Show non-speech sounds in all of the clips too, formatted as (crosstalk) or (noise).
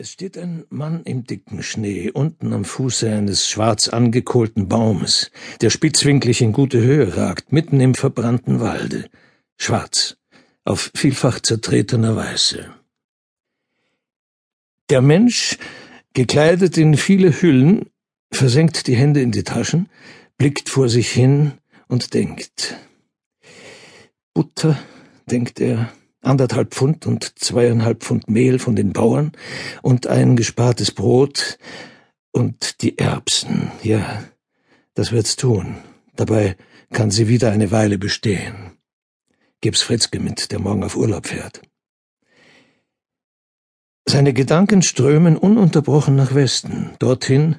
Es steht ein Mann im dicken Schnee, unten am Fuße eines schwarz angekohlten Baumes, der spitzwinklig in gute Höhe ragt, mitten im verbrannten Walde. Schwarz, auf vielfach zertretener Weiße. Der Mensch, gekleidet in viele Hüllen, versenkt die Hände in die Taschen, blickt vor sich hin und denkt. Butter, denkt er, anderthalb Pfund und zweieinhalb Pfund Mehl von den Bauern und ein gespartes Brot und die Erbsen, ja, das wird's tun. Dabei kann sie wieder eine Weile bestehen. Gib's Fritzke mit, der morgen auf Urlaub fährt. Seine Gedanken strömen ununterbrochen nach Westen, dorthin,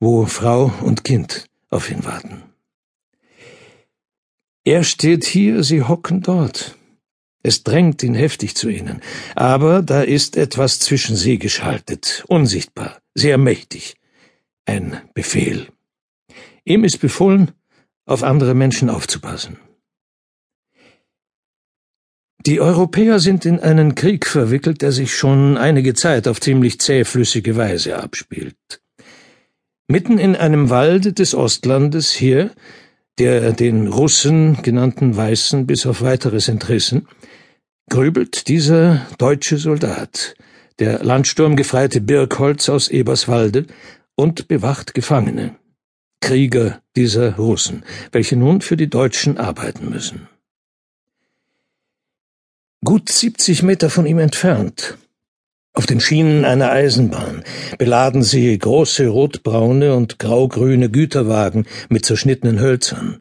wo Frau und Kind auf ihn warten. Er steht hier, sie hocken dort. Es drängt ihn heftig zu ihnen, aber da ist etwas zwischen sie geschaltet, unsichtbar, sehr mächtig. Ein Befehl. Ihm ist befohlen, auf andere Menschen aufzupassen. Die Europäer sind in einen Krieg verwickelt, der sich schon einige Zeit auf ziemlich zähflüssige Weise abspielt. Mitten in einem Walde des Ostlandes hier, der den Russen genannten Weißen bis auf weiteres entrissen, grübelt dieser deutsche Soldat, der landsturmgefreite Birkholz aus Eberswalde, und bewacht Gefangene, Krieger dieser Russen, welche nun für die Deutschen arbeiten müssen. Gut siebzig Meter von ihm entfernt, auf den Schienen einer Eisenbahn, beladen sie große rotbraune und graugrüne Güterwagen mit zerschnittenen Hölzern.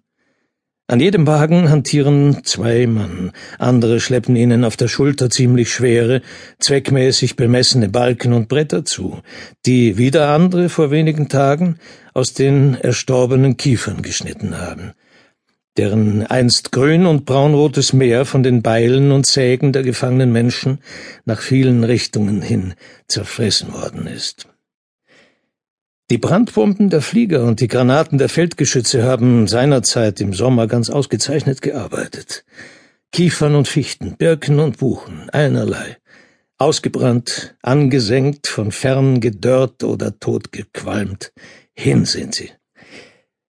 An jedem Wagen hantieren zwei Mann, andere schleppen ihnen auf der Schulter ziemlich schwere, zweckmäßig bemessene Balken und Bretter zu, die wieder andere vor wenigen Tagen aus den erstorbenen Kiefern geschnitten haben, deren einst grün und braunrotes Meer von den Beilen und Sägen der gefangenen Menschen nach vielen Richtungen hin zerfressen worden ist. Die Brandbomben der Flieger und die Granaten der Feldgeschütze haben seinerzeit im Sommer ganz ausgezeichnet gearbeitet. Kiefern und Fichten, Birken und Buchen, einerlei. Ausgebrannt, angesenkt, von fern gedörrt oder totgequalmt. Hin sind sie.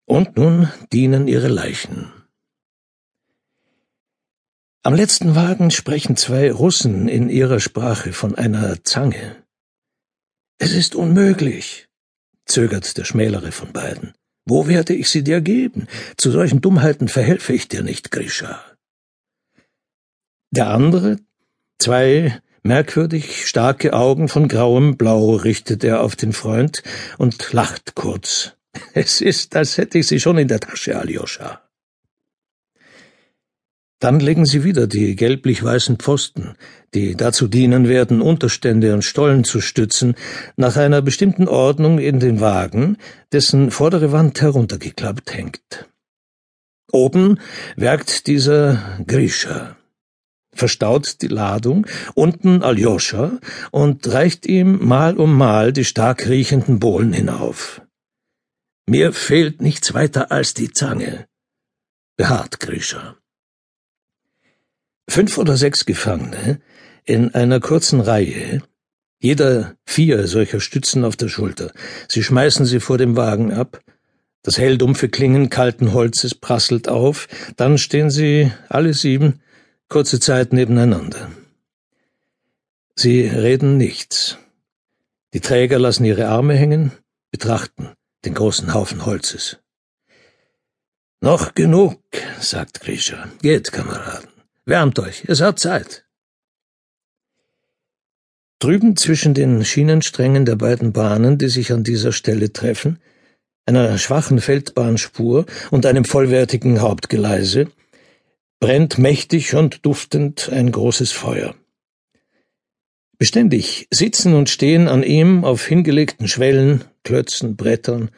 Und nun dienen ihre Leichen. Am letzten Wagen sprechen zwei Russen in ihrer Sprache von einer Zange. Es ist unmöglich, zögert der schmälere von beiden. Wo werde ich sie dir geben? Zu solchen Dummheiten verhelfe ich dir nicht, Grisha. Der andere, zwei merkwürdig starke Augen von grauem Blau richtet er auf den Freund und lacht kurz. (laughs) Es ist, als hätte ich sie schon in der Tasche, Aljoscha. Dann legen sie wieder die gelblich-weißen Pfosten, die dazu dienen werden, Unterstände und Stollen zu stützen, nach einer bestimmten Ordnung in den Wagen, dessen vordere Wand heruntergeklappt hängt. Oben werkt dieser Grisha, verstaut die Ladung, unten Aljoscha und reicht ihm mal um mal die stark riechenden Bohlen hinauf. Mir fehlt nichts weiter als die Zange, beharrt Grisha. Fünf oder sechs Gefangene in einer kurzen Reihe, jeder vier solcher Stützen auf der Schulter. Sie schmeißen sie vor dem Wagen ab. Das helldumpfe Klingen kalten Holzes prasselt auf, dann stehen sie alle sieben kurze Zeit nebeneinander. Sie reden nichts. Die Träger lassen ihre Arme hängen, betrachten den großen Haufen Holzes. Noch genug, sagt Grisha. Geht, Kameraden. Wärmt euch, es hat Zeit. Drüben zwischen den Schienensträngen der beiden Bahnen, die sich an dieser Stelle treffen, einer schwachen Feldbahnspur und einem vollwertigen Hauptgeleise, brennt mächtig und duftend ein großes Feuer. Beständig sitzen und stehen an ihm auf hingelegten Schwellen, Klötzen, Brettern,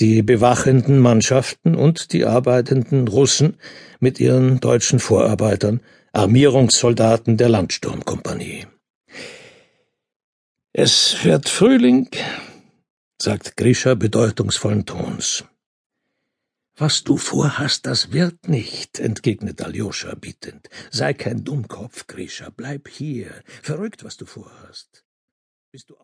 die bewachenden Mannschaften und die arbeitenden Russen mit ihren deutschen Vorarbeitern, Armierungssoldaten der Landsturmkompanie. Es wird Frühling, sagt Grisha bedeutungsvollen Tons. Was du vorhast, das wird nicht, entgegnet Aljoscha bittend. Sei kein Dummkopf, Grisha, bleib hier. Verrückt, was du vorhast. Bist du